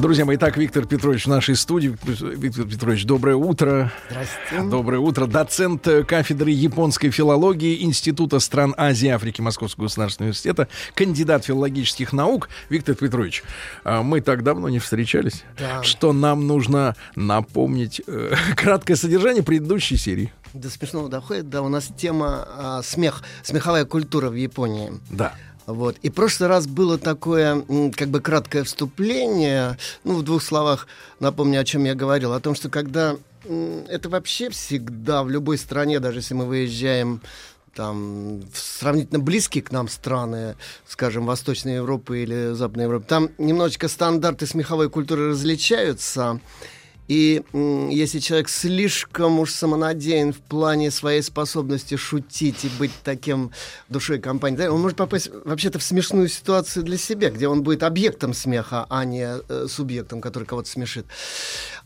Друзья мои, итак, Виктор Петрович в нашей студии. Виктор Петрович, доброе утро. Здравствуйте. Доброе утро. Доцент э, кафедры японской филологии Института стран Азии и Африки Московского государственного университета, кандидат филологических наук. Виктор Петрович, а мы так давно не встречались, Да. что нам нужно напомнить э, краткое содержание предыдущей серии. До смешного доходит, да, у нас тема а, смех, смеховая культура в Японии. Да. Вот. И в прошлый раз было такое, как бы, краткое вступление. Ну, в двух словах напомню, о чем я говорил. О том, что когда... Это вообще всегда в любой стране, даже если мы выезжаем там сравнительно близкие к нам страны, скажем, Восточной Европы или Западной Европы, там немножечко стандарты смеховой культуры различаются. И если человек слишком уж самонадеян в плане своей способности шутить и быть таким душой компании, он может попасть вообще-то в смешную ситуацию для себя, где он будет объектом смеха, а не э, субъектом, который кого-то смешит.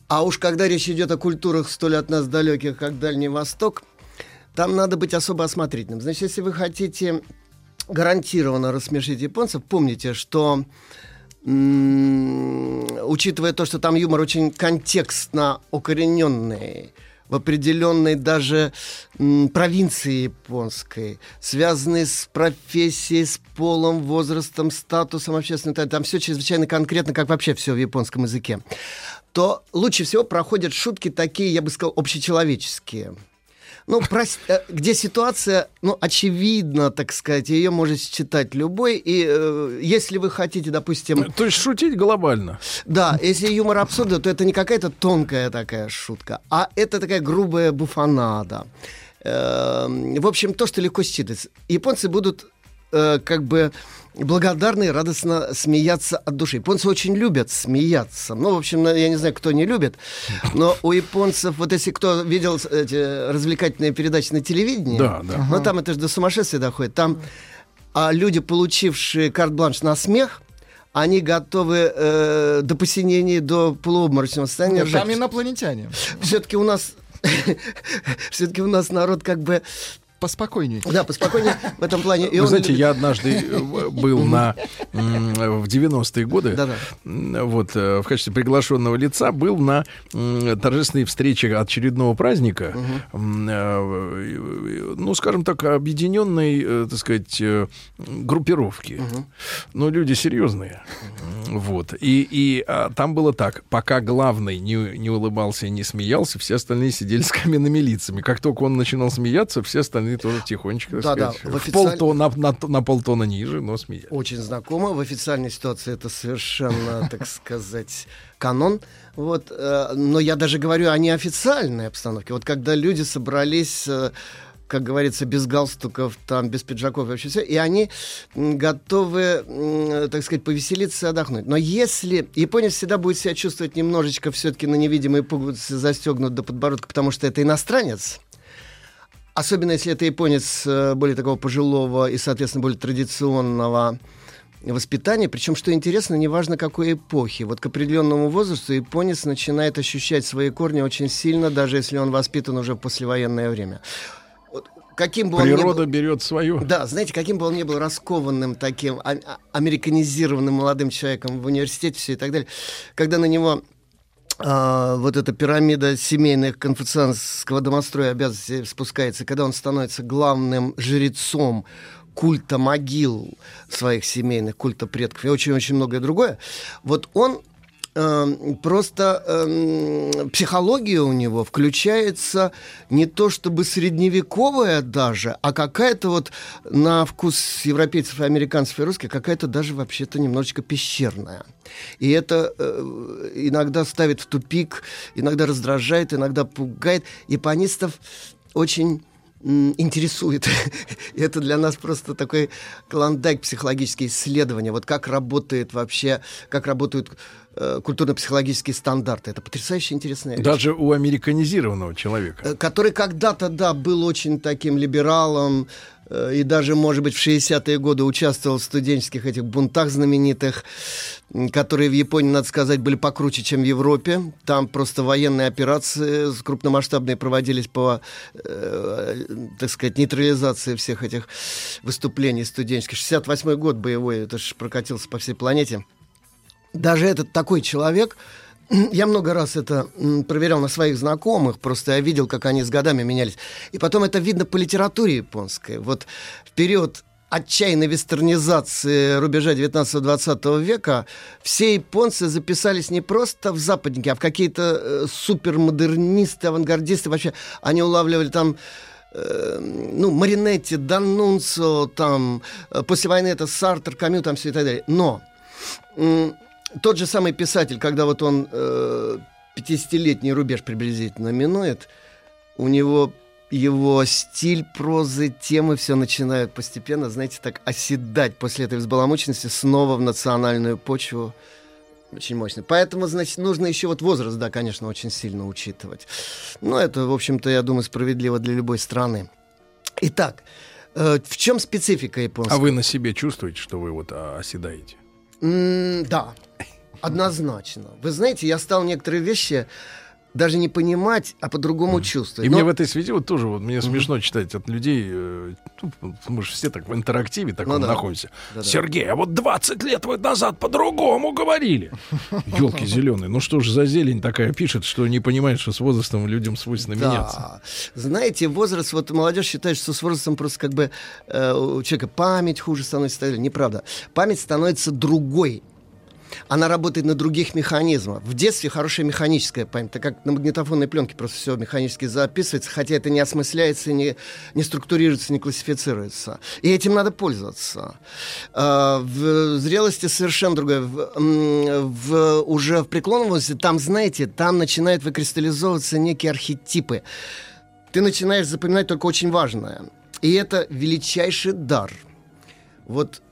А уж когда речь идет о культурах столь от нас далеких, как Дальний Восток, там надо быть особо осмотрительным. Значит, если вы хотите гарантированно рассмешить японцев, помните, что учитывая то, что там юмор очень контекстно укорененный, в определенной даже провинции японской, связанной с профессией, с полом, возрастом, статусом общественным, та- там все чрезвычайно конкретно, как вообще все в японском языке, то лучше всего проходят шутки такие, я бы сказал, общечеловеческие. Ну, прос- э, где ситуация, ну, очевидно, так сказать, ее может считать любой. И э, если вы хотите, допустим, То есть шутить глобально. да, если юмор абсурда, то это не какая-то тонкая такая шутка, а это такая грубая буфанада. Эм, В общем, то, что легко считывается. Японцы будут э, как бы благодарны и радостно смеяться от души. Японцы очень любят смеяться. Ну, в общем, я не знаю, кто не любит, но у японцев, вот если кто видел эти развлекательные передачи на телевидении, Да, да. ну, там это же до сумасшествия доходит. Там а люди, получившие карт-бланш на смех, они готовы э, до посинения, до полуобморочного состояния. Нет, там инопланетяне. Все-таки у нас... Все-таки у нас народ как бы... Поспокойнее. Да, поспокойнее в этом плане. И Вы он знаете, любит- я однажды э, был на в 90-е годы, Да-да. м, вот э, в качестве приглашенного лица был на торжественной встрече очередного праздника, э, ну, скажем так, объединенной, так сказать, группировки. Но люди серьезные. Вот. И, и а, там было так. Пока главный не, не улыбался и не смеялся, все остальные сидели с каменными лицами. Как только он начинал смеяться, все остальные тоже тихонечко, Да-да, сказать, в в официаль- полтона, на, на полтона ниже, но смеялись. очень знакомо. В официальной ситуации это совершенно, так сказать, канон. Вот, э, но я даже говорю о неофициальной обстановке. Вот когда люди собрались, э, как говорится, без галстуков, там, без пиджаков и вообще все, и они готовы, так сказать, повеселиться и отдохнуть. Но если японец всегда будет себя чувствовать немножечко все-таки на невидимые пуговицы застегнут до подбородка, потому что это иностранец, Особенно если это японец э, более такого пожилого и, соответственно, более традиционного воспитания. Причем, что интересно, неважно какой эпохи. Вот к определенному возрасту японец начинает ощущать свои корни очень сильно, даже если он воспитан уже в послевоенное время. Вот каким бы он ни был- Природа берет свое. да, знаете, каким бы он ни был раскованным таким а- а- американизированным молодым человеком в университете, все и так далее, когда на него а, вот эта пирамида семейных конфуцианского домостроя обязанностей спускается, когда он становится главным жрецом культа могил своих семейных, культа предков и очень-очень многое другое, вот он просто эм, психология у него включается не то чтобы средневековая даже, а какая-то вот на вкус европейцев, американцев и русских, какая-то даже вообще-то немножечко пещерная. И это э, иногда ставит в тупик, иногда раздражает, иногда пугает. Японистов очень интересует. И это для нас просто такой клондайк психологические исследования. Вот как работает вообще, как работают э, культурно-психологические стандарты. Это потрясающе интересная вещь. Даже у американизированного человека. Э, который когда-то, да, был очень таким либералом, э, и даже, может быть, в 60-е годы участвовал в студенческих этих бунтах знаменитых, которые в Японии, надо сказать, были покруче, чем в Европе. Там просто военные операции крупномасштабные проводились по, э, так сказать, нейтрализации всех этих выступлений студенческих. 68-й год боевой, это же прокатился по всей планете. Даже этот такой человек, я много раз это проверял на своих знакомых, просто я видел, как они с годами менялись. И потом это видно по литературе японской. Вот в период отчаянной вестернизации рубежа 19-20 века все японцы записались не просто в западники, а в какие-то э, супермодернисты, авангардисты. Вообще они улавливали там э, ну, Маринетти, Даннунцо, там, э, после войны это Сартер, Камю, там все и так далее. Но тот же самый писатель, когда вот он э, 50-летний рубеж приблизительно минует, у него его стиль прозы, темы все начинают постепенно, знаете, так оседать после этой взбаламученности снова в национальную почву. Очень мощно. Поэтому, значит, нужно еще вот возраст, да, конечно, очень сильно учитывать. Но это, в общем-то, я думаю, справедливо для любой страны. Итак, э, в чем специфика японского? А вы на себе чувствуете, что вы вот а, оседаете? М, да, однозначно. Вы знаете, я стал некоторые вещи даже не понимать, а по-другому чувствовать. И Но- мне в этой связи вот тоже вот мне смешно читать от людей, э, ну, мы же все так в интерактиве таком Ну да. находимся. Да-да. Сергей, а вот 20 лет вы назад по-другому говорили. Елки зеленые, ну что ж за зелень такая пишет, что не понимает, что с возрастом людям свойственно меняться. Да. Знаете, возраст, вот молодежь считает, что с возрастом просто как бы э, у человека память хуже становится. так. Неправда. Память становится другой. Она работает на других механизмах. В детстве хорошая механическая память, так как на магнитофонной пленке просто все механически записывается, хотя это не осмысляется, не, не структурируется, не классифицируется. И этим надо пользоваться. А, в зрелости совершенно другое. В, в- уже в преклонном возрасте, там, знаете, там начинают выкристаллизовываться некие архетипы. Ты начинаешь запоминать только очень важное. И это величайший дар. Вот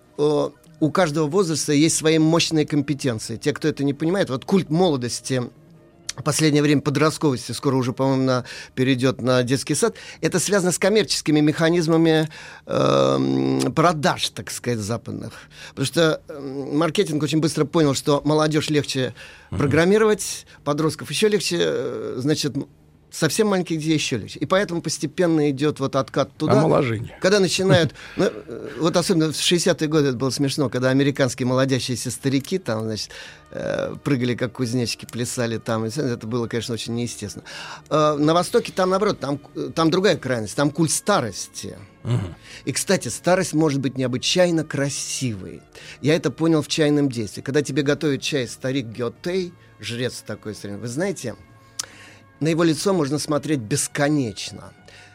у каждого возраста есть свои мощные компетенции. Те, кто это не понимает, вот культ молодости последнее время подростковости, скоро уже, по-моему, на- перейдет на детский сад, это связано с коммерческими механизмами эм, продаж, так сказать, западных. Потому что эм, маркетинг очень быстро понял, что молодежь легче программировать, подростков еще легче, э, значит, совсем маленьких детей легче. И поэтому постепенно идет вот откат туда. Омоложение. Когда начинают, ну, вот особенно в 60-е годы это было смешно, когда американские молодящиеся старики там, значит, э, прыгали как кузнечики, плясали там, это было, конечно, очень неестественно. Э, На Востоке там, наоборот, там, там другая крайность, там культ старости. И, кстати, старость может быть необычайно красивой. Я это понял в чайном действии. Когда тебе готовит чай старик Геотей, жрец такой, старинный, вы знаете, на его лицо можно смотреть бесконечно.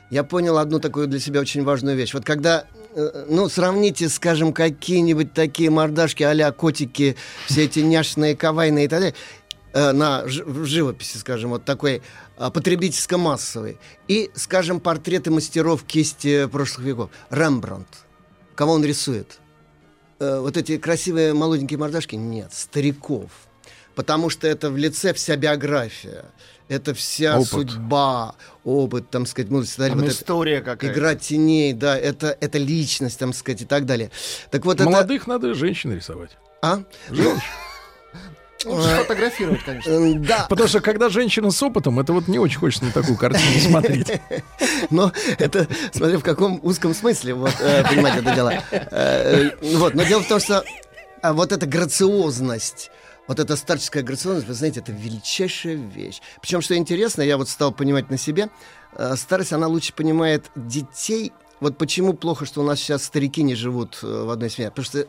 Я понял одну такую для себя очень важную вещь. Вот когда, э, ну, сравните, скажем, какие-нибудь такие мордашки а котики, все эти няшные, кавайные и так далее, э, на в живописи, скажем, вот такой а, потребительско-массовый, и, скажем, портреты мастеров кисти прошлых веков. Рембрандт. Кого он рисует? Э, вот эти красивые молоденькие мордашки? Нет, стариков. Потому что это в лице вся биография. Это вся Опыт. судьба, опыт, там сказать, так далее. Там Вот это- история какая-то. Игра теней, да, это, это личность, там сказать, и так далее. Так вот Молодых надо женщин рисовать. это... А? Женщин. Лучше сфотографировать, конечно. М, Да, Потому что когда женщина с опытом, это вот не очень хочется на такую картину смотреть. но это, смотря в каком узком смысле, вот, э, понимаете, это дело. Э, э, вот, но дело в том, что а, вот эта грациозность, вот эта старческая грациозность, вы знаете, это величайшая вещь. Причем, что интересно, я вот стал понимать на себе, э, старость, она лучше понимает детей. Вот почему плохо, что у нас сейчас старики не живут э, в одной семье. Потому что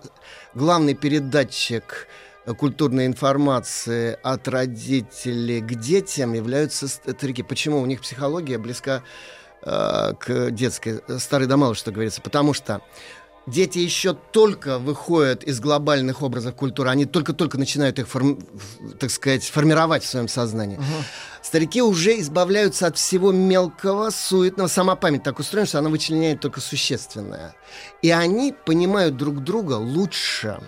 главный передатчик э, культурной информации от родителей к детям являются старики. Почему? У них психология близка к детской. Старый да мало, что говорится. Потому что дети еще только выходят из глобальных образов культуры, они только-только начинают их, форм, так сказать, формировать в своем сознании. Угу. Старики уже избавляются от всего мелкого, суетного. Сама память так устроена, что она вычленяет только существенное. И они понимают друг друга лучше.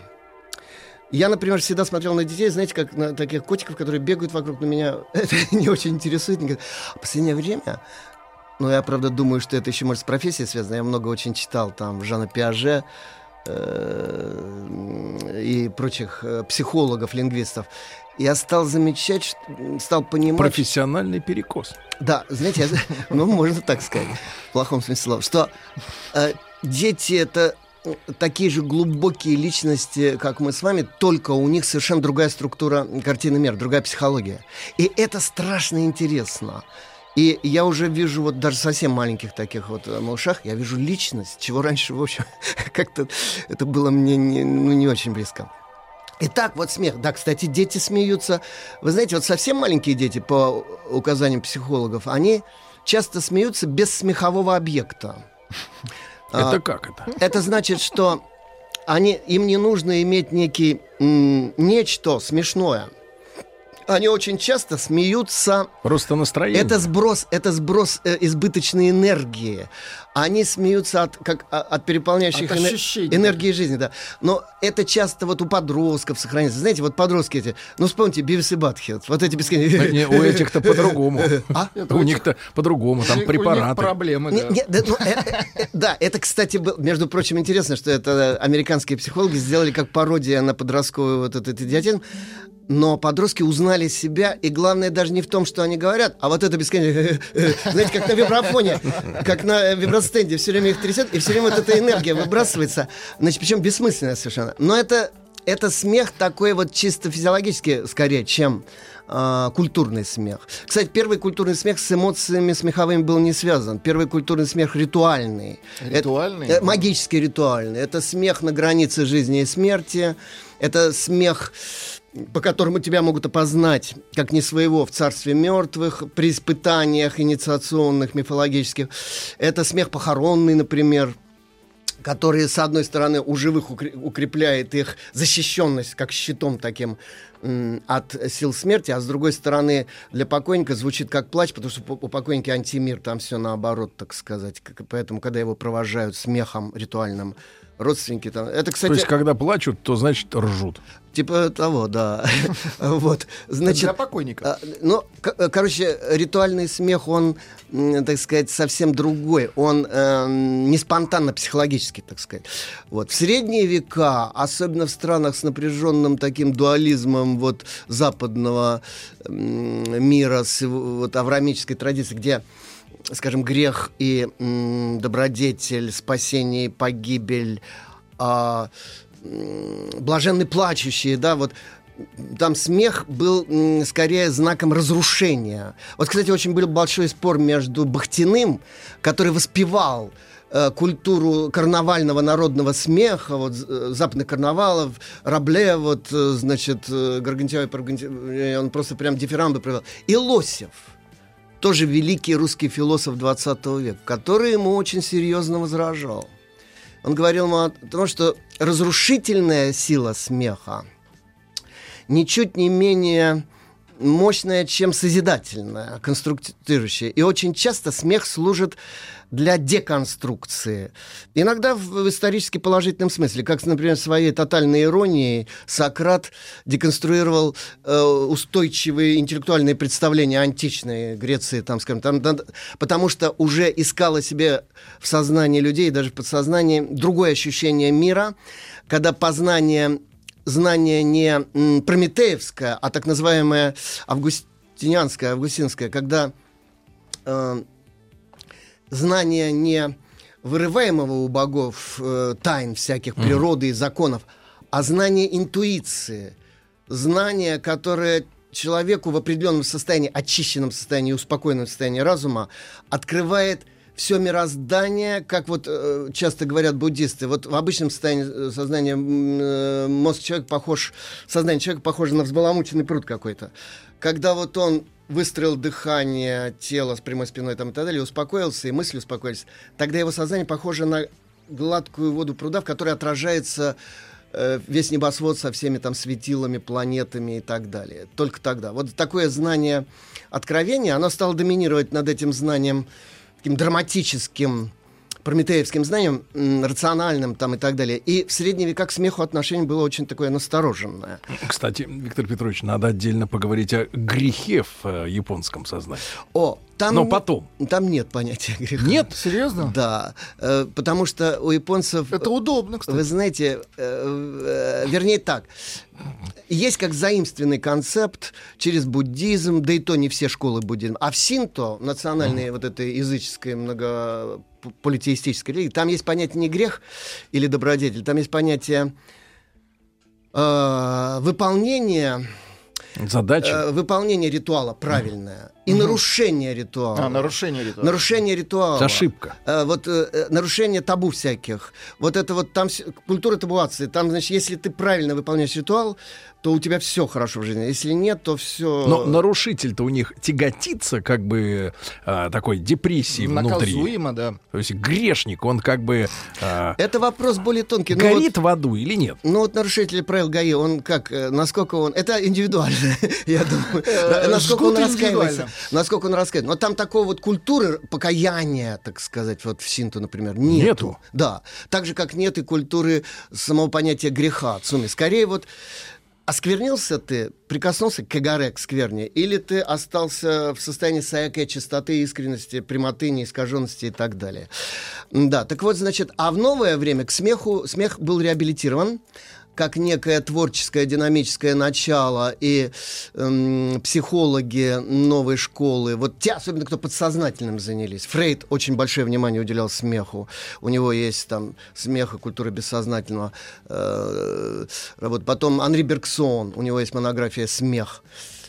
Я, например, всегда смотрел на детей, знаете, как на таких котиков, которые бегают вокруг, но меня это не очень интересует. А в последнее время ну, я, правда, думаю, что это еще, может, с профессией связано. Я много очень читал там Жана Пиаже э, и прочих э, психологов, лингвистов. Я стал замечать, стал понимать... Профессиональный перекос. Да, знаете, я, ну, можно так сказать, в плохом смысле слова, что э, дети — это такие же глубокие личности, как мы с вами, только у них совершенно другая структура картины мира, другая психология. И это страшно интересно. И я уже вижу вот даже совсем маленьких таких вот э, малышах, я вижу личность, чего раньше, в общем, как-то это было мне не, ну, не очень близко. Итак, вот смех. Да, кстати, дети смеются. Вы знаете, вот совсем маленькие дети, по указаниям психологов, они часто смеются без смехового объекта. Это а, как это? Это значит, что они, им не нужно иметь некий нечто смешное – они очень часто смеются. Просто настроение. Это сброс, это сброс э, избыточной энергии. Они смеются от, как, а, от переполняющих от энер... энергии жизни, да. Но это часто вот у подростков сохраняется. Знаете, вот подростки эти, ну вспомните, Бивис и Батхед, вот эти бесконечные... У этих-то по-другому. А? У них-то по-другому, там препараты. проблемы, ну, э, э, Да, это, кстати, между прочим, интересно, что это американские психологи сделали как пародия на подростковый вот этот идиотизм. Но подростки узнали себя, и главное даже не в том, что они говорят, а вот это бесконечно, знаете, как на вибрафоне, как на вибростенде, все время их трясет, и все время вот эта энергия выбрасывается, значит, причем бессмысленная совершенно. Но это, это смех такой вот чисто физиологический, скорее, чем э, культурный смех. Кстати, первый культурный смех с эмоциями смеховыми был не связан. Первый культурный смех ритуальный. Ритуальный? Это, э, магический ритуальный. Это смех на границе жизни и смерти. Это смех по которому тебя могут опознать как не своего в царстве мертвых, при испытаниях инициационных, мифологических. Это смех похоронный, например, который, с одной стороны, у живых укрепляет их защищенность, как щитом таким от сил смерти, а с другой стороны, для покойника звучит как плач, потому что у покойника антимир, там все наоборот, так сказать. Поэтому, когда его провожают смехом ритуальным, родственники там. Это, кстати... То есть, когда плачут, то значит ржут. Типа того, да. вот, значит. Для покойника. А, ну, э, короче, ритуальный смех, он, так сказать, совсем другой. Он э, не спонтанно психологический, так сказать. Вот в средние века, особенно в странах с напряженным таким дуализмом вот западного мира, с вот аврамической традиции, где скажем, грех и м, добродетель, спасение и погибель, а, м, блаженный плачущие, да, вот там смех был м, скорее знаком разрушения. Вот, кстати, очень был большой спор между Бахтиным, который воспевал э, культуру карнавального народного смеха, вот э, западных карнавалов, Рабле, вот, э, значит, Гаргантьева, он просто прям дифирамбы провел, и Лосев – тоже великий русский философ 20 века, который ему очень серьезно возражал. Он говорил ему о том, что разрушительная сила смеха ничуть не менее мощная, чем созидательная, конструктирующая. И очень часто смех служит для деконструкции. Иногда в исторически положительном смысле, как, например, своей тотальной иронией Сократ деконструировал э, устойчивые интеллектуальные представления античной Греции, там, скажем, там, там, потому что уже искало себе в сознании людей, даже в подсознании, другое ощущение мира, когда познание знание не прометеевское, а так называемое августинианское, августинское, когда э, знание не вырываемого у богов э, тайн всяких природы и законов, а знание интуиции, знание, которое человеку в определенном состоянии, очищенном состоянии, успокоенном состоянии разума открывает все мироздание, как вот э, часто говорят буддисты, вот в обычном состоянии э, сознания э, мозг человека похож, сознание человека похоже на взбаламученный пруд какой-то. Когда вот он выстроил дыхание, тело с прямой спиной там, и так далее, успокоился, и мысли успокоились, тогда его сознание похоже на гладкую воду пруда, в которой отражается э, весь небосвод со всеми там светилами, планетами и так далее. Только тогда. Вот такое знание откровения, оно стало доминировать над этим знанием таким драматическим, прометеевским знанием, рациональным там и так далее. И в средние века к смеху отношение было очень такое настороженное. Кстати, Виктор Петрович, надо отдельно поговорить о грехе в э, японском сознании. О, там, Но потом. там нет понятия греха. Нет? Серьезно? Да, э, потому что у японцев... Это удобно, кстати. Вы знаете, э, э, вернее так, есть как заимственный концепт через буддизм, да и то не все школы буддизма, а в синто, национальной вот этой языческой много политеистической религии, там есть понятие не грех или добродетель, там есть понятие э, выполнения, Задача. э, выполнения ритуала правильное и нарушение ритуала. А, нарушение ритуала. Нарушение ритуала. Ошибка. Э, вот э, э, нарушение табу всяких. Вот это вот там культура табуации. Там, значит, если ты правильно выполняешь ритуал, то у тебя все хорошо в жизни. Если нет, то все. Но нарушитель-то у них тяготится как бы а, такой депрессии внутри. Наказуемо, да. То есть грешник, он как бы а, Это вопрос более тонкий. Ну, вот- горит в аду или нет? Ну вот нарушитель правил ГАИ, он как, э, насколько он, это индивидуально, я думаю, Э, насколько он раскаивается. Насколько он раскаивается. Но там такой вот культуры покаяния, так сказать, вот в Синту, например, нету. Нету? Да, так же, как нет и культуры самого понятия греха, цуми. Скорее вот Осквернился ты, прикоснулся к эгаре, к скверне, или ты остался в состоянии саякой чистоты, искренности, прямоты, неискаженности и так далее. Да, так вот, значит, а в новое время к смеху, смех был реабилитирован, как некое творческое динамическое начало, и эм, психологи новой школы, вот те, особенно кто подсознательным занялись. Фрейд очень большое внимание уделял смеху. У него есть там смех и культура бессознательного. Э, вот потом Анри Бергсон, у него есть монография «Смех»,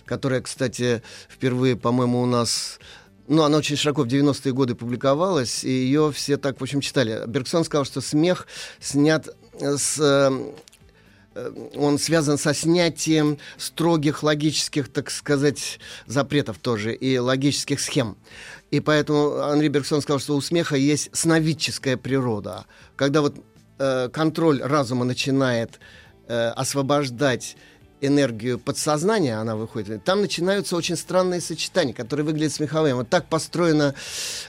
которая, кстати, впервые, по-моему, у нас ну, она очень широко в 90-е годы публиковалась, и ее все так, в общем, читали. Бергсон сказал, что смех снят с э, он связан со снятием строгих логических, так сказать, запретов тоже и логических схем. И поэтому Анри Бергсон сказал, что у смеха есть сновидческая природа. Когда вот э, контроль разума начинает э, освобождать энергию подсознания, она выходит, там начинаются очень странные сочетания, которые выглядят смеховыми. Вот так построено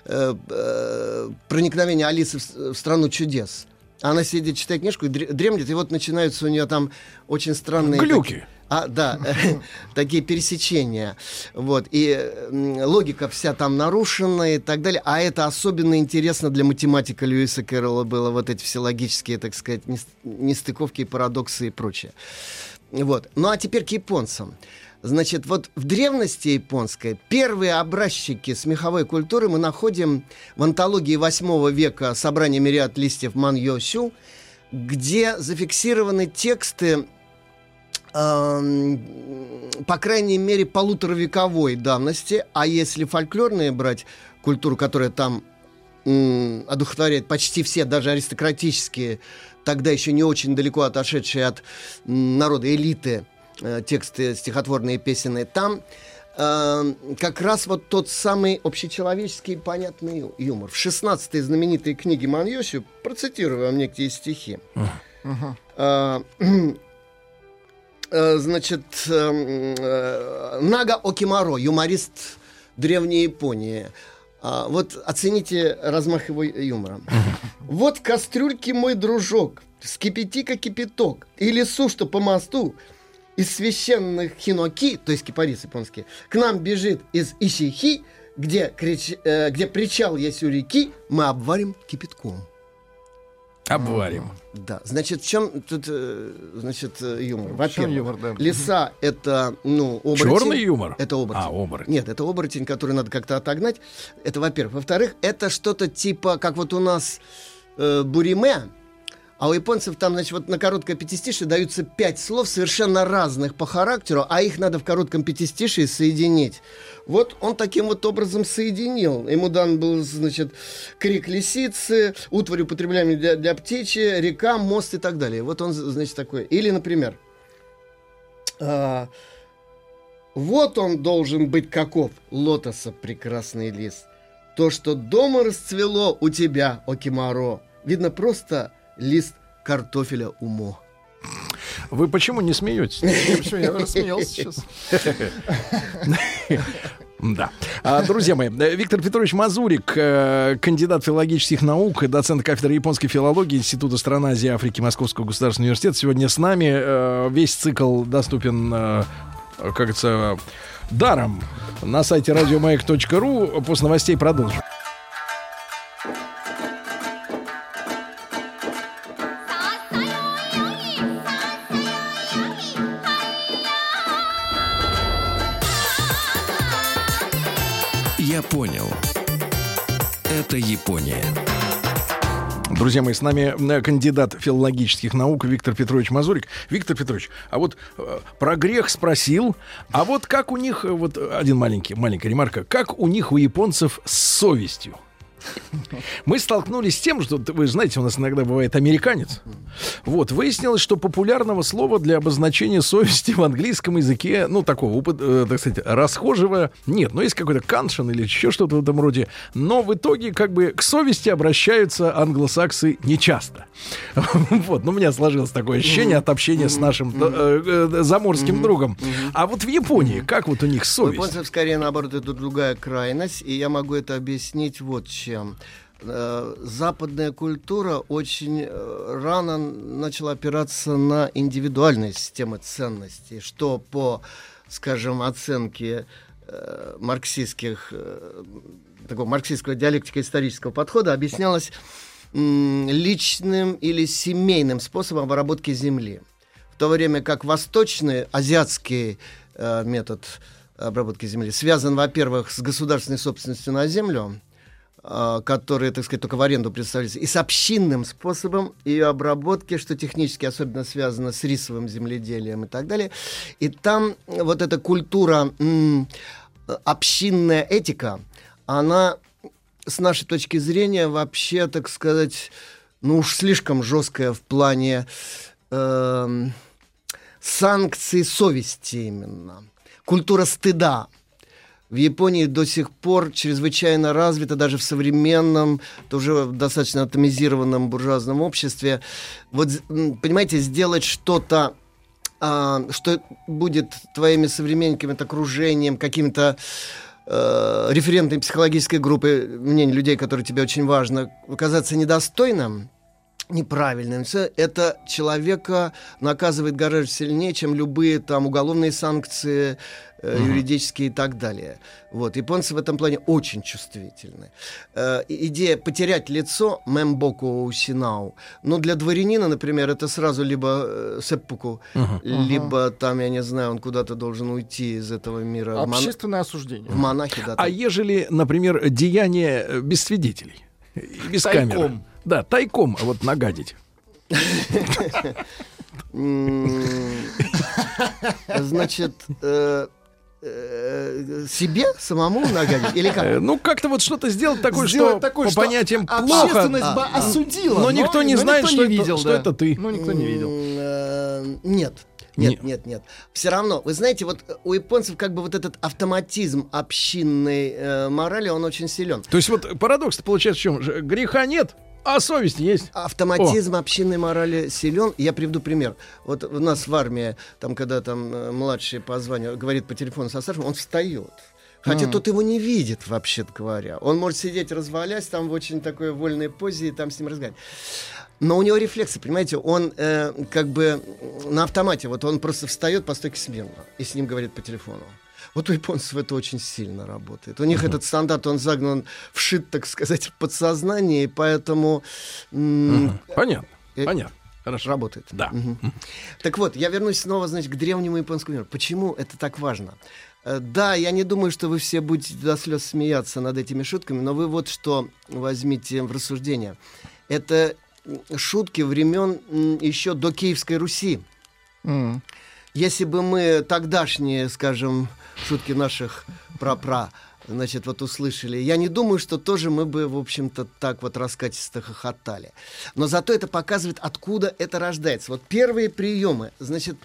э, э, проникновение Алисы в, в страну чудес. Она сидит, читает книжку и дре- дремлет, и вот начинаются у нее там очень странные... Глюки. А, да, такие пересечения. Вот. И логика вся там нарушена и так далее. А это особенно интересно для математика Льюиса Кэрролла было. Вот эти все логические, так сказать, нес- нестыковки, парадоксы и прочее. Вот. Ну а теперь к японцам. Значит, вот в древности японской первые образчики смеховой культуры мы находим в антологии 8 века «Собрание мириад листьев Ман Йосю», где зафиксированы тексты по крайней мере, полуторавековой давности, а если фольклорные брать культуру, которая там м, одухотворяет почти все, даже аристократические, тогда еще не очень далеко отошедшие от м, народа элиты, э, тексты стихотворные, песенные, там э, как раз вот тот самый общечеловеческий понятный юмор. В 16-й знаменитой книге Маньосю, процитирую вам некие стихи. Э, э, значит, э, Нага Окимаро, юморист древней Японии. А, вот оцените размах его юмора. Вот кастрюльки мой дружок, скипяти-ка кипяток, и лесу, что по мосту, из священных хиноки, то есть кипарис японский, к нам бежит из Исихи, где, крич- э, где причал есть у реки, мы обварим кипятком. Обварим. Да, значит, в чем тут, э, значит, э, юмор? Во-первых, юмор, да. лиса — это, ну, оборотень. Черный юмор? Это оборотень. А, оборотень. Нет, это оборотень, который надо как-то отогнать. Это, во-первых. Во-вторых, это что-то типа, как вот у нас э, буриме, а у японцев там, значит, вот на короткое пятистишие даются пять слов, совершенно разных по характеру, а их надо в коротком пятистишии соединить. Вот он таким вот образом соединил. Ему дан был, значит, крик лисицы, утварь, употребляемый для, для птичьи, река, мост и так далее. Вот он, значит, такой. Или, например, а, вот он должен быть каков, лотоса прекрасный лист. То, что дома расцвело у тебя, Окимаро, видно просто лист картофеля умо. Вы почему не смеетесь? Почему я рассмеялся сейчас? Да. А, друзья мои, э, Виктор Петрович Мазурик, э, кандидат филологических наук, доцент кафедры японской филологии Института стран Азии и Африки Московского государственного университета, сегодня с нами. Э, Весь цикл доступен, э, как говорится, даром на сайте радиомаяк.ру. После новостей продолжим. Это Япония. Друзья мои, с нами э, кандидат филологических наук Виктор Петрович Мазурик. Виктор Петрович, а вот э, про грех спросил, а вот как у них, э, вот один маленький, маленькая ремарка, как у них, у японцев с совестью? Мы столкнулись с тем, что, вы знаете, у нас иногда бывает американец. Вот, выяснилось, что популярного слова для обозначения совести в английском языке, ну, такого, э, так сказать, расхожего, нет. Но есть какой-то каншин или еще что-то в этом роде. Но в итоге, как бы, к совести обращаются англосаксы нечасто. Вот, ну, у меня сложилось такое ощущение от общения с нашим э, э, заморским другом. А вот в Японии, как вот у них У совесть? японцев скорее наоборот это другая крайность, и я могу это объяснить вот чем. Э, Западная культура очень э, рано начала опираться на индивидуальные системы ценностей, что по, скажем, оценке э, марксистских такого марксистского диалектика исторического подхода объяснялось личным или семейным способом обработки земли. В то время как восточный, азиатский метод обработки земли связан, во-первых, с государственной собственностью на землю, которые, так сказать, только в аренду представляются, и с общинным способом ее обработки, что технически особенно связано с рисовым земледелием и так далее. И там вот эта культура, общинная этика, она с нашей точки зрения вообще, так сказать, ну уж слишком жесткая в плане эм, санкций совести именно. Культура стыда. В Японии до сих пор чрезвычайно развита даже в современном, тоже достаточно атомизированном буржуазном обществе. Вот, понимаете, сделать что-то а, что будет твоими современниками, окружением, каким-то э, референтами психологической группы, мнений людей, которые тебе очень важно, оказаться недостойным, неправильным, это человека наказывает гораздо сильнее, чем любые там уголовные санкции, э, юридические и так далее. Вот. Японцы в этом плане очень чувствительны. Э, идея потерять лицо мембоку усинау, но для дворянина, например, это сразу либо э, сеппуку, либо там, я не знаю, он куда-то должен уйти из этого мира. в мон- Общественное осуждение. В монахи, да. А там. ежели, например, деяние без свидетелей? Без Тайком. камеры. Да, тайком вот нагадить. Значит, э, э, себе самому нагадить? Или Э, как? Ну, как-то вот что-то сделать такое, Сделать что такое, по что понятиям а- плохо, Общественность А, бы а. осудила. но никто не но знает, никто что, не это, видел, что да. это ты. Ну, никто не видел. Э, Нет. Нет, Не- нет, нет. Все равно, вы знаете, вот у японцев как бы вот этот автоматизм общинной э, морали, он очень силен. То есть вот парадокс получается в чем? Греха нет, а совесть есть. Автоматизм общинной морали силен. Я приведу пример. Вот у нас в армии, там, когда там э, младший по званию говорит по телефону со старшим, он встает. Хотя тот его не видит, вообще говоря. Он может сидеть, развалясь там в очень такой вольной позе и там с ним разговаривать. Но у него рефлексы, понимаете, он э, как бы на автомате, вот он просто встает по стойке смирно и с ним говорит по телефону. Вот у японцев это очень сильно работает. У них этот стандарт, он загнан, вшит, так сказать, в подсознание, и поэтому м, Понятно, Э, понятно. Хорошо. работает. Да. Мгм. Так вот, я вернусь снова, значит, к древнему японскому миру. Почему это так важно? Э, Да, я не думаю, что вы все будете до слез смеяться над этими шутками, но вы вот что возьмите в рассуждение. Это шутки времен еще до Киевской Руси. М. Если бы мы тогдашние, скажем, шутки наших пра-пра, значит, вот услышали, я не думаю, что тоже мы бы, в общем-то, так вот раскатисто хохотали. Но зато это показывает, откуда это рождается. Вот первые приемы, значит,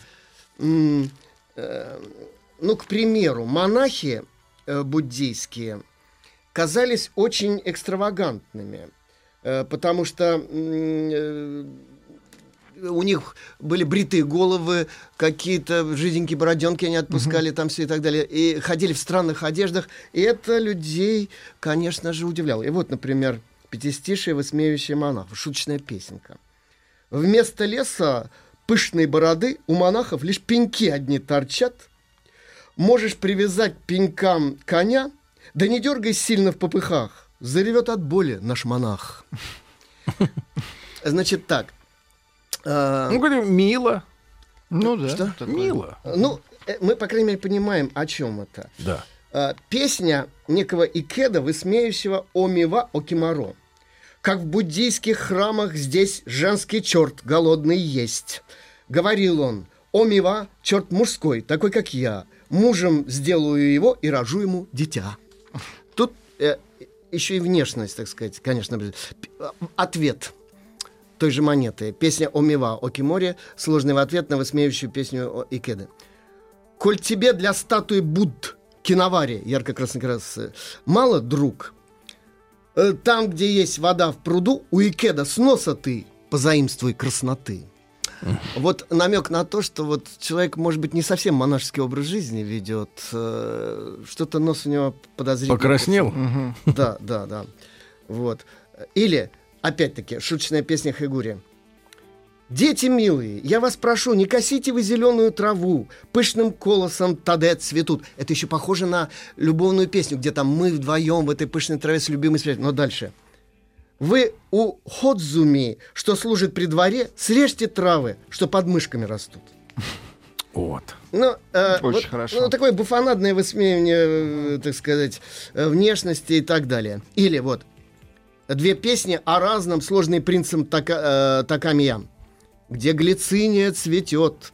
э, ну, к примеру, монахи э, буддийские казались очень экстравагантными. Э, потому что у них были бритые головы, какие-то жиденькие бороденки они отпускали там все и так далее, и ходили в странных одеждах, и это людей, конечно же, удивляло. И вот, например, пятистишие «Высмеивающий монах», шуточная песенка. Вместо леса пышной бороды у монахов лишь пеньки одни торчат. Можешь привязать пенькам коня, да не дергай сильно в попыхах, заревет от боли наш монах. Значит так, а, Ну, говорю, мило. Ну да. Что? такое. Мило. ну, э, мы, по крайней мере, понимаем, о чем это. Да. А, Песня некого Икеда, высмеивающего Омива Окимаро. Как в буддийских храмах здесь женский черт голодный есть. Говорил он, Омива черт мужской, такой как я. Мужем сделаю его и рожу ему дитя. Тут э, еще и внешность, так сказать, конечно, п- ответ той же монеты. Песня Омива Окимори, сложный в ответ на высмеивающую песню Икеды. Коль тебе для статуи Будд киновари ярко-красный крас мало, друг, э, там, где есть вода в пруду, у Икеда с носа ты позаимствуй красноты. Вот намек на то, что вот человек, может быть, не совсем монашеский образ жизни ведет, э, что-то нос у него подозрительно. Покраснел? Да, да, да. Вот. Или, опять-таки, шуточная песня Хэгури. Дети милые, я вас прошу, не косите вы зеленую траву, пышным колосом таде цветут. Это еще похоже на любовную песню, где там мы вдвоем в этой пышной траве с любимой спрячем. Но дальше. Вы у Ходзуми, что служит при дворе, срежьте травы, что под мышками растут. Вот. Ну, э, Очень вот, хорошо. ну, такое буфонадное высмеивание, э, так сказать, э, внешности и так далее. Или вот две песни о разном, сложный принцем така, э, Такамия, где глициния цветет.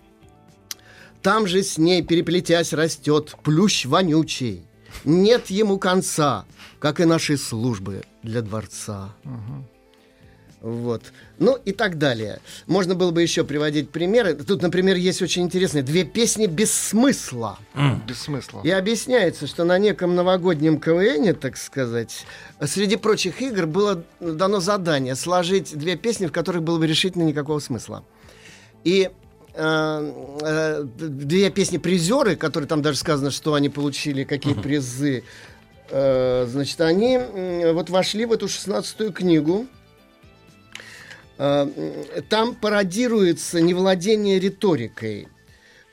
Там же с ней, переплетясь, растет плющ вонючий. Нет ему конца, как и нашей службы для дворца. Вот. Ну и так далее. Можно было бы еще приводить примеры. Тут, например, есть очень интересные две песни без смысла. Без смысла. И объясняется, что на неком новогоднем КВН, так сказать, среди прочих игр было дано задание сложить две песни, в которых было бы решительно никакого смысла. И э, э, две песни призеры, которые там даже сказано, что они получили какие призы, э, значит, они м, вот вошли в эту шестнадцатую книгу. Э, Там пародируется невладение риторикой.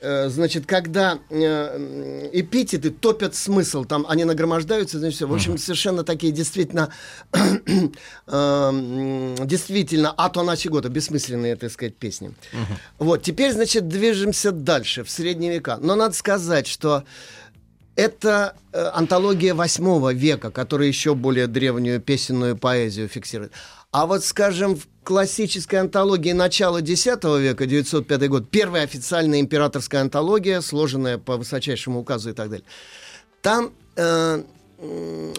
Э, Значит, когда э, эпитеты топят смысл, там они нагромождаются, значит, всё. в общем, совершенно такие действительно, э, м, действительно, ато года, бессмысленные, так сказать, песни. Вот, теперь, значит, движемся дальше, в средние века. Но надо сказать, что это э, антология восьмого века, которая еще более древнюю песенную поэзию фиксирует. А вот, скажем, в классической антологии начала X века, 905 год, первая официальная императорская антология, сложенная по высочайшему указу и так далее. Там э,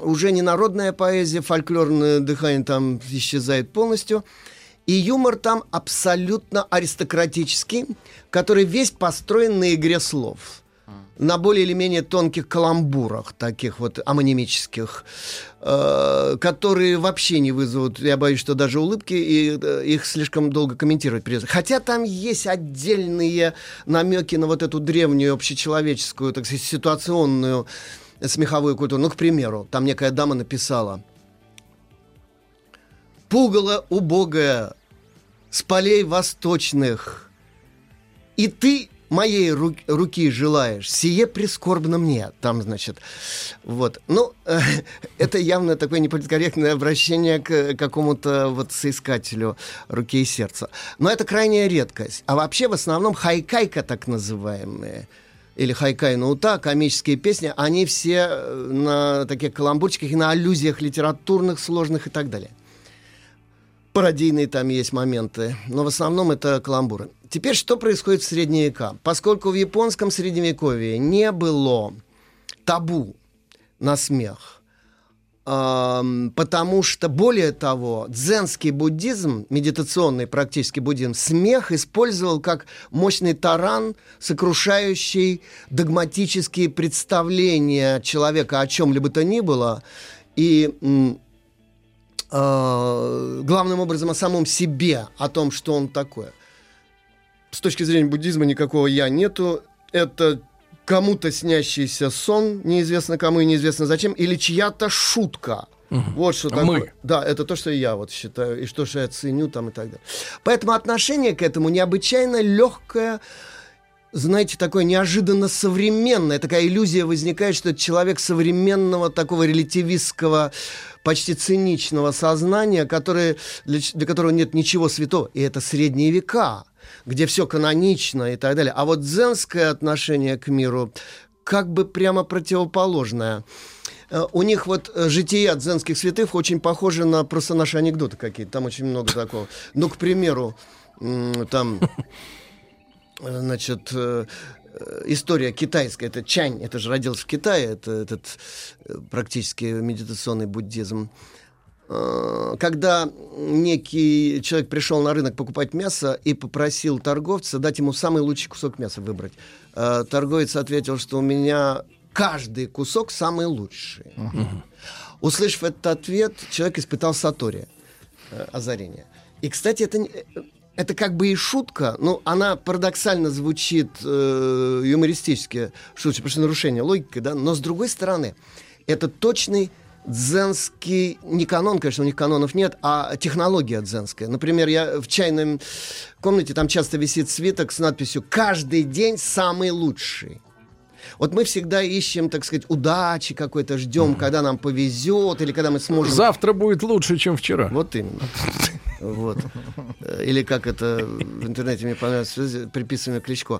уже не народная поэзия, фольклорное дыхание там исчезает полностью. И юмор там абсолютно аристократический, который весь построен на игре слов на более или менее тонких каламбурах, таких вот амонимических, э, которые вообще не вызовут, я боюсь, что даже улыбки, и э, их слишком долго комментировать придется. Хотя там есть отдельные намеки на вот эту древнюю общечеловеческую, так сказать, ситуационную смеховую культуру. Ну, к примеру, там некая дама написала «Пугало убогое с полей восточных, и ты моей ру- руки желаешь, сие прискорбно мне. Там, значит, вот. Ну, э, это явно такое неполиткорректное обращение к какому-то вот соискателю руки и сердца. Но это крайняя редкость. А вообще, в основном, хайкайка так называемые, или хайкай наута, комические песни, они все э, на таких каламбурчиках и на аллюзиях литературных, сложных и так далее. Пародийные там есть моменты, но в основном это каламбуры. Теперь что происходит в средние века? Поскольку в японском средневековье не было табу на смех, потому что, более того, дзенский буддизм, медитационный практически буддизм, смех использовал как мощный таран, сокрушающий догматические представления человека о чем-либо то ни было, и э, главным образом о самом себе, о том, что он такое. С точки зрения буддизма никакого я нету. Это кому-то снящийся сон, неизвестно кому и неизвестно зачем, или чья-то шутка. Вот что такое. Мы. Да, это то, что я вот считаю, и что, что я ценю там и так далее. Поэтому отношение к этому необычайно легкое, знаете, такое неожиданно современное. Такая иллюзия возникает, что это человек современного такого релятивистского, почти циничного сознания, который, для, для которого нет ничего святого. И это средние века, где все канонично и так далее. А вот дзенское отношение к миру как бы прямо противоположное. Э, У них вот э, жития дзенских святых очень похожи на просто наши анекдоты какие-то. Там очень много такого. Ну, к примеру, там, э, значит, история китайская. Это Чань, это же родился в Китае, это этот практически медитационный буддизм. Э, Когда некий человек пришел на рынок покупать мясо и попросил торговца дать ему самый лучший кусок мяса выбрать, э, торговец ответил, что у меня каждый кусок самый лучший. Услышав этот ответ, человек испытал сатори, э, озарение. И, кстати, это, это как бы и шутка, но она парадоксально звучит э, юмористически, шутка, потому что нарушение логики, да, но с другой стороны, это точный дзенский, не канон, конечно, у них канонов нет, а технология дзенская. Например, я в чайной комнате, там часто висит свиток с надписью «Каждый день самый лучший». Вот мы всегда ищем, так сказать, удачи какой-то, ждем, когда нам повезет, или когда мы сможем... Завтра будет лучше, чем вчера. Вот именно. Вот. Или как это в интернете мне понравилось, приписываемая Кличко.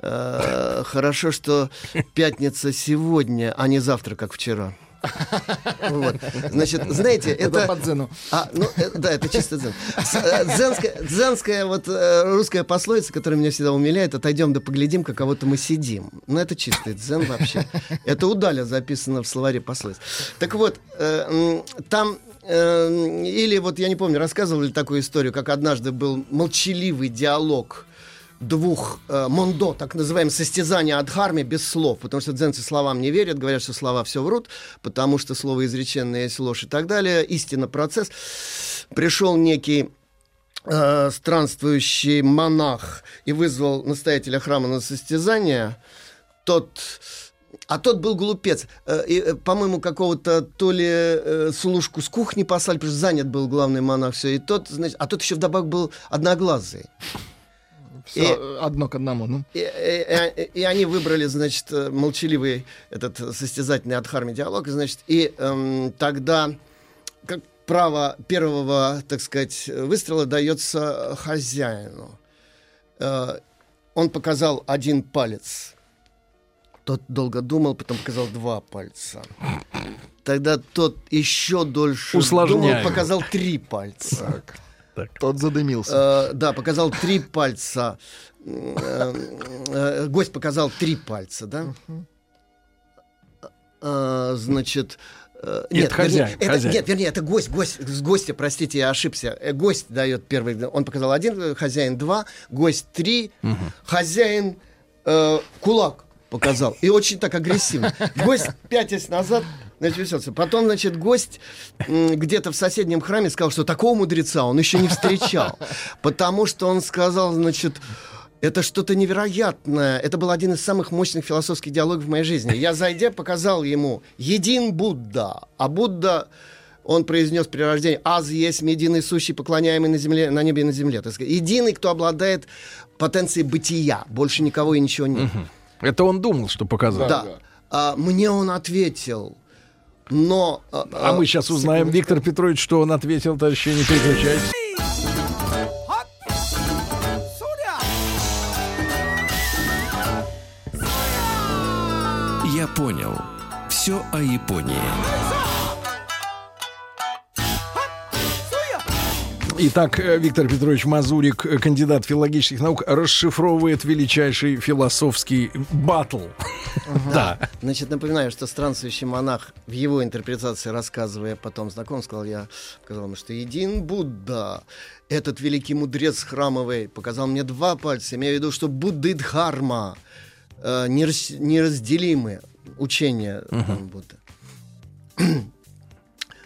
Э, Хорошо, что пятница сегодня, а не завтра, как вчера. Вот. Значит, знаете, Это это... дзену. А, ну, э, да, это чисто дзен. Э, Дзенская, дзенская вот э, русская пословица, которая меня всегда умиляет, отойдем да поглядим, каково-то мы сидим. Ну, это чистый дзен вообще. Это у Даля записано в словаре пословиц. Так вот, э, там или вот, я не помню, рассказывал ли такую историю, как однажды был молчаливый диалог двух э, мондо, так называемое состязание Адхарме без слов, потому что дзенцы словам не верят, говорят, что слова все врут, потому что слово изреченное есть ложь и так далее. Истина процесс. Пришел некий э, странствующий монах и вызвал настоятеля храма на состязание. Тот а тот был глупец. Э, и, э, по-моему, какого-то то ли э, служку с кухни послали, потому что занят был главный монах. Все. И тот, значит, а тот еще вдобавок был одноглазый. Всё, одно к одному. Ну. И, и- и- и они выбрали, значит, э, молчаливый этот состязательный Адхарми диалог, и, значит, и эм, тогда как право первого, так сказать, выстрела дается хозяину. Э, он показал один палец. Тот долго думал, потом показал два пальца. Тогда тот еще дольше Усложняем. думал, показал три пальца. Тот задымился. Э, да, показал три пальца. Э, э, Гость показал три пальца, да? Э, Значит... э, Нет, хозяин, вернее, это, хозяин. нет, вернее, это гость, гость, с гостя, простите, я ошибся. Э, Гость дает первый, он показал один, э, хозяин два, гость три, хозяин э, кулак показал. И очень так агрессивно. Гость, пятясь назад, значит, веселся. Потом, значит, гость где-то в соседнем храме сказал, что такого мудреца он еще не встречал. Потому что он сказал, значит, это что-то невероятное. Это был один из самых мощных философских диалогов в моей жизни. Я, зайдя, показал ему «Един Будда». А Будда, он произнес при рождении «Аз есть единый сущий, поклоняемый на, земле, на небе и на земле». Так сказать, единый, кто обладает потенцией бытия. Больше никого и ничего нет. Это он думал, что показал. Да. А, мне он ответил, но... а, А мы сейчас узнаем, Виктор Петрович, что он ответил, товарищи, не переключайтесь. Я понял. Все о Японии. Итак, э, Виктор Петрович Мазурик, э, кандидат филологических наук, расшифровывает величайший философский батл. Да. Значит, напоминаю, что странствующий монах в его интерпретации, рассказывая потом знаком, сказал, я сказал ему, что един Будда, этот великий мудрец храмовый, показал мне два пальца, имея в виду, что Будда и Дхарма э, нерас- неразделимы учения там, Будды.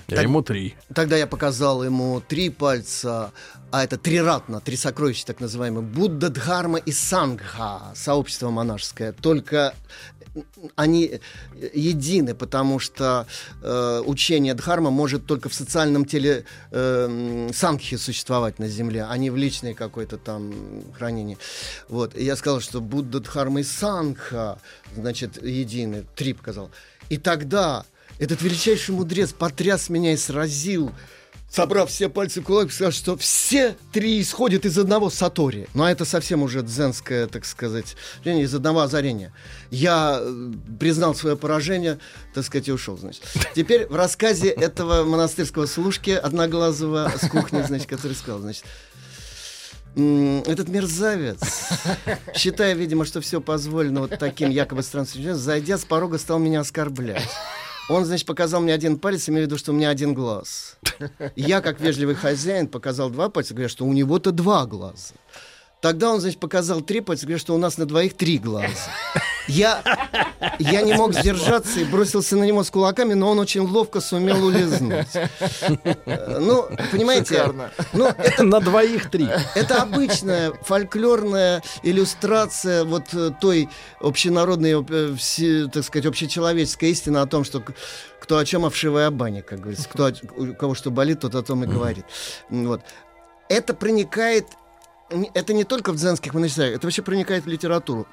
А ему три. Тогда я показал ему три пальца, а это три ратна, три сокровища так называемые. Будда, Дхарма и Сангха, сообщество монашеское. Только они едины, потому что э, учение Дхарма может только в социальном теле э, Сангхи существовать на Земле, а не в личной какой-то там хранении. Вот. И я сказал, что Будда, Дхарма и Сангха, значит, едины. Три показал. И тогда этот величайший мудрец потряс меня и сразил собрав все пальцы в кулак, сказал, что все три исходят из одного сатори. Ну, а это совсем уже дзенское, так сказать, из одного озарения. Я э, признал свое поражение, так сказать, и ушел, значит. Теперь в рассказе этого монастырского служки одноглазого с кухни, значит, который сказал, значит, этот мерзавец, считая, видимо, что все позволено вот таким якобы странным, зайдя с порога, стал меня оскорблять. Он, значит, показал мне один палец, имею в виду, что у меня один глаз. Я, как вежливый хозяин, показал два пальца, говоря, что у него-то два глаза. Тогда он, значит, показал три пальца, говорит, что у нас на двоих три глаза. Я, я не мог сдержаться и бросился на него с кулаками, но он очень ловко сумел улизнуть. Ну, понимаете, ну, это, на двоих три. Это обычная фольклорная иллюстрация вот э, той общенародной, э, так сказать, общечеловеческой истины о том, что кто о чем, овшивая баня, как говорится. Кто, у кого что болит, тот о том и говорит. Вот. Это проникает это не только в дзенских монастырях, это вообще проникает в литературу.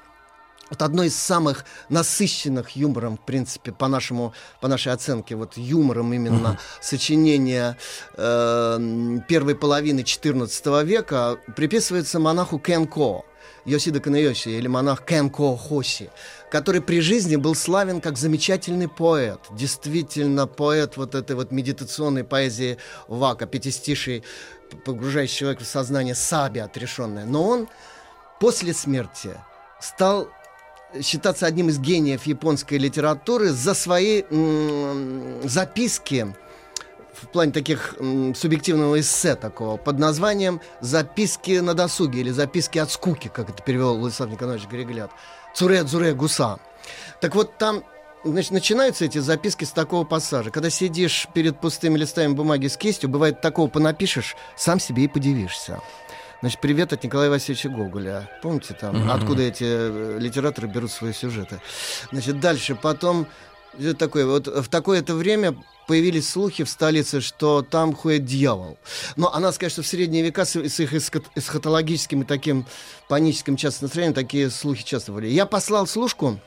Вот одно из самых насыщенных юмором, в принципе, по нашему, по нашей оценке, вот юмором именно uh-huh. сочинения э, первой половины XIV века приписывается монаху Кенко. Йосида Канайоси или монах Кенко Хоси, который при жизни был славен как замечательный поэт, действительно поэт вот этой вот медитационной поэзии Вака, пятистишей, погружающий человека в сознание саби отрешенное. Но он после смерти стал считаться одним из гениев японской литературы за свои записки в плане таких м, субъективного эссе такого под названием «Записки на досуге» или «Записки от скуки», как это перевел Владислав Николаевич Григлят. «Цуре Цуре Гуса». Так вот, там значит, начинаются эти записки с такого пассажа. Когда сидишь перед пустыми листами бумаги с кистью, бывает такого понапишешь, сам себе и подивишься. Значит, привет от Николая Васильевича Гоголя. Помните там, mm-hmm. откуда эти э, литераторы берут свои сюжеты? Значит, дальше потом это такое, вот в такое-то время появились слухи в столице, что там ходит дьявол. Но она скажет, что в средние века с, с их эсхатологическим и таким паническим частым настроением такие слухи часто были. Я послал служку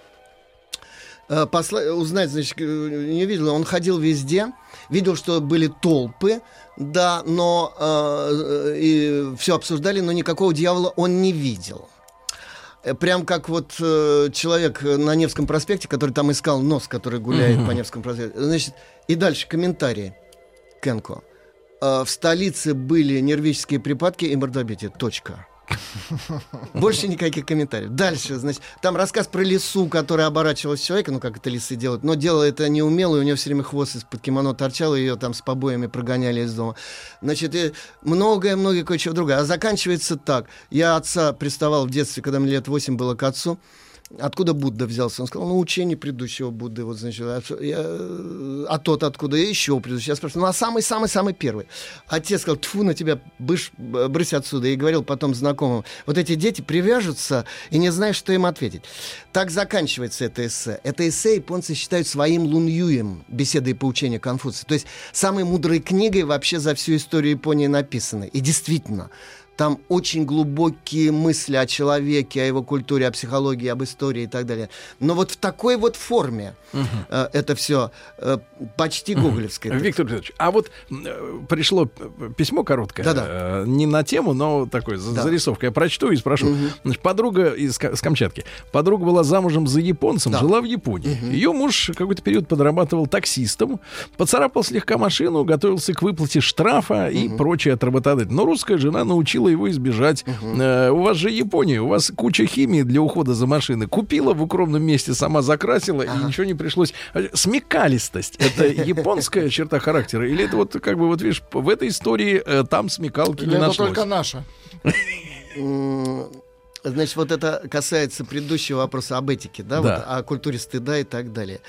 э, посла... узнать, значит, не видел, он ходил везде, видел, что были толпы, да, но э, и все обсуждали, но никакого дьявола он не видел. Э, прям как вот э, человек на Невском проспекте, который там искал нос, который гуляет mm-hmm. по Невскому проспекту. Значит, и дальше комментарии. Кенко. Э, в столице были нервические припадки и мордобитие. Точка. Больше никаких комментариев. Дальше, значит, там рассказ про лису, которая оборачивалась человека, ну, как это лисы делают, но делала это неумело, и у нее все время хвост из-под кимоно торчал, и ее там с побоями прогоняли из дома. Значит, и многое-многое кое-чего другое. А заканчивается так. Я отца приставал в детстве, когда мне лет 8 было к отцу, Откуда Будда взялся? Он сказал, ну, учение предыдущего Будды, вот, значит, а, я, а тот откуда? И еще предыдущий. Я спрашиваю, ну, а самый-самый-самый первый? Отец сказал, тфу на тебя, быш, брысь отсюда. И говорил потом знакомым, вот эти дети привяжутся и не знают, что им ответить. Так заканчивается это эссе. Это эссе японцы считают своим луньюем, беседы и поучения Конфуция. То есть самой мудрой книгой вообще за всю историю Японии написаны. И действительно, там очень глубокие мысли о человеке, о его культуре, о психологии, об истории и так далее. Но вот в такой вот форме угу. э, это все э, почти гоголевское. Угу. Виктор Петрович, а вот э, пришло письмо короткое, Да-да. Э, не на тему, но такой да. зарисовка. Я прочту и спрошу. Угу. Значит, подруга из с Камчатки. Подруга была замужем за японцем, да. жила в Японии. Угу. Ее муж какой-то период подрабатывал таксистом, поцарапал слегка машину, готовился к выплате штрафа угу. и прочее от работодателя. Но русская жена научила решила его избежать. Угу. Э, у вас же Япония, у вас куча химии для ухода за машиной. Купила в укромном месте, сама закрасила, ага. и ничего не пришлось. Смекалистость — это японская черта характера? Или это вот, как бы, вот видишь, в этой истории э, там смекалки Или не это нашлось? только наша. Значит, вот это касается предыдущего вопроса об этике, да, да. Вот, о культуре стыда и так далее.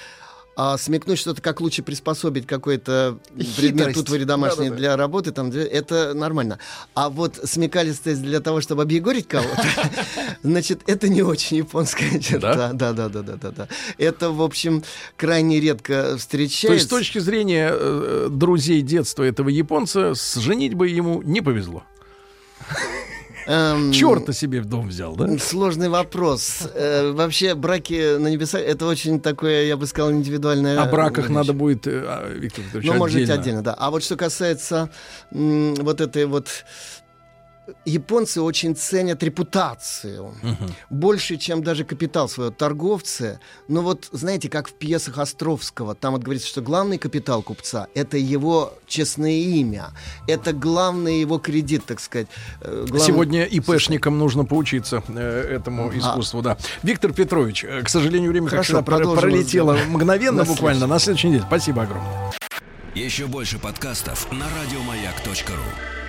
А смекнуть что-то, как лучше приспособить какой-то предмет тут домашний да, да, для работы, там, это нормально. А вот смекалистость для того, чтобы объегорить кого-то, значит, это не очень японская черта. Да, да, да, да, да, да. Это, в общем, крайне редко встречается. То есть, с точки зрения э, друзей детства этого японца, с женитьбой ему не повезло. Эм, Черта себе в дом взял, да? Сложный вопрос. Э, вообще, браки на небесах это очень такое, я бы сказал, индивидуальное. О браках надо будет, э, а, Виктор Петрович, Ну, может быть, отдельно, да. А вот что касается вот этой вот японцы очень ценят репутацию. Угу. Больше, чем даже капитал своего торговцы. Но вот, знаете, как в пьесах Островского, там вот говорится, что главный капитал купца — это его честное имя. Это главный его кредит, так сказать. Э, главный... Сегодня ИПшникам нужно поучиться э, этому а. искусству, да. Виктор Петрович, э, к сожалению, время Хорошо, как пролетело мгновенно буквально. На следующей неделе. Спасибо огромное. Еще больше подкастов на радиомаяк.ру